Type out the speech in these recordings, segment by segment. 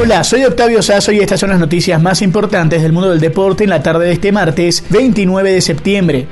Hola, soy Octavio Sazo y estas son las noticias más importantes del mundo del deporte en la tarde de este martes 29 de septiembre.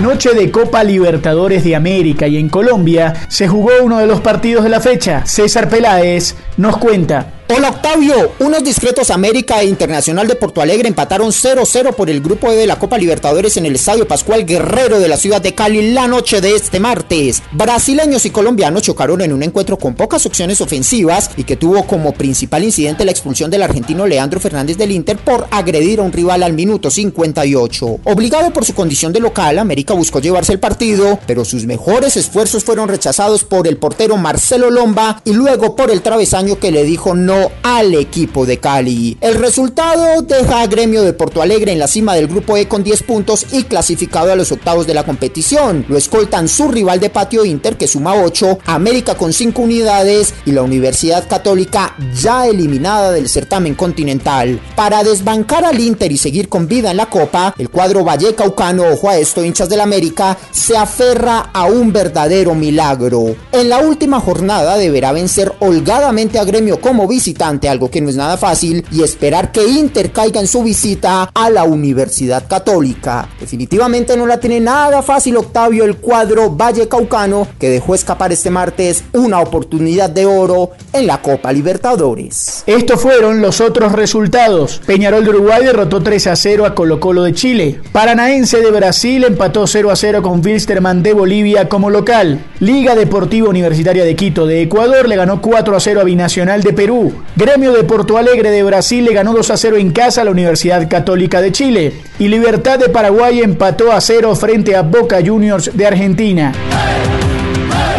Noche de Copa Libertadores de América y en Colombia se jugó uno de los partidos de la fecha. César Peláez nos cuenta. Hola Octavio, unos discretos América e Internacional de Porto Alegre empataron 0-0 por el grupo E de la Copa Libertadores en el Estadio Pascual Guerrero de la ciudad de Cali la noche de este martes. Brasileños y colombianos chocaron en un encuentro con pocas opciones ofensivas y que tuvo como principal incidente la expulsión del argentino Leandro Fernández del Inter por agredir a un rival al minuto 58. Obligado por su condición de local, América buscó llevarse el partido, pero sus mejores esfuerzos fueron rechazados por el portero Marcelo Lomba y luego por el travesaño que le dijo no al equipo de Cali. El resultado deja a Gremio de Porto Alegre en la cima del grupo E con 10 puntos y clasificado a los octavos de la competición. Lo escoltan su rival de patio Inter que suma 8, América con 5 unidades y la Universidad Católica ya eliminada del certamen continental. Para desbancar al Inter y seguir con vida en la Copa, el cuadro Valle Caucano, ojo a esto hinchas del América, se aferra a un verdadero milagro. En la última jornada deberá vencer holgadamente a Gremio como visitante algo que no es nada fácil, y esperar que Inter caiga en su visita a la Universidad Católica. Definitivamente no la tiene nada fácil Octavio el cuadro Valle Caucano, que dejó escapar este martes una oportunidad de oro en la Copa Libertadores. Estos fueron los otros resultados. Peñarol de Uruguay derrotó 3 a 0 a Colo Colo de Chile. Paranaense de Brasil empató 0 a 0 con Wilstermann de Bolivia como local. Liga Deportiva Universitaria de Quito de Ecuador le ganó 4 a 0 a Binacional de Perú. Gremio de Porto Alegre de Brasil le ganó 2 a 0 en casa a la Universidad Católica de Chile. Y Libertad de Paraguay empató a 0 frente a Boca Juniors de Argentina.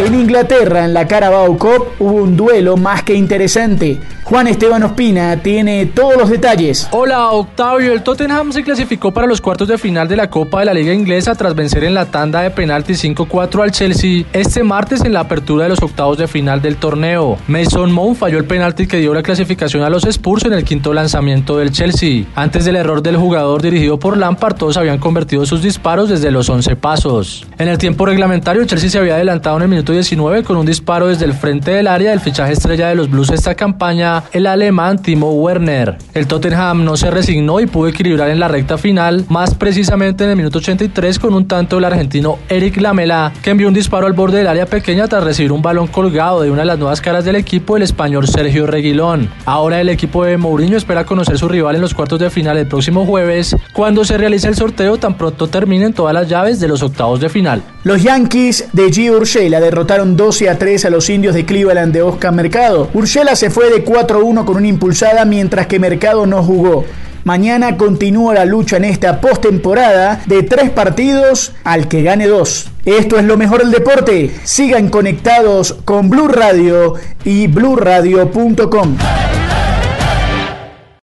En Inglaterra, en la Carabao Cup, hubo un duelo más que interesante. Juan Esteban Ospina tiene todos los detalles. Hola Octavio, el Tottenham se clasificó para los cuartos de final de la Copa de la Liga Inglesa tras vencer en la tanda de penaltis 5-4 al Chelsea este martes en la apertura de los octavos de final del torneo. Mason Mount falló el penalti que dio la clasificación a los Spurs en el quinto lanzamiento del Chelsea. Antes del error del jugador dirigido por Lampard, todos habían convertido sus disparos desde los 11 pasos. En el tiempo reglamentario, Chelsea se había adelantado en el minuto 19 con un disparo desde el frente del área del fichaje estrella de los Blues esta campaña, el alemán Timo Werner. El Tottenham no se resignó y pudo equilibrar en la recta final, más precisamente en el minuto 83 con un tanto del argentino Eric Lamela, que envió un disparo al borde del área pequeña tras recibir un balón colgado de una de las nuevas caras del equipo, el español Sergio Reguilón. Ahora el equipo de Mourinho espera conocer su rival en los cuartos de final el próximo jueves, cuando se realice el sorteo tan pronto terminen todas las llaves de los octavos de final. Los Yankees de G. Urshela derrotaron 12 a 3 a los indios de Cleveland de Oscar Mercado. Urshela se fue de 4-1 con una impulsada mientras que Mercado no jugó. Mañana continúa la lucha en esta postemporada de tres partidos al que gane dos. Esto es lo mejor del deporte. Sigan conectados con Blue Radio y bluradio.com.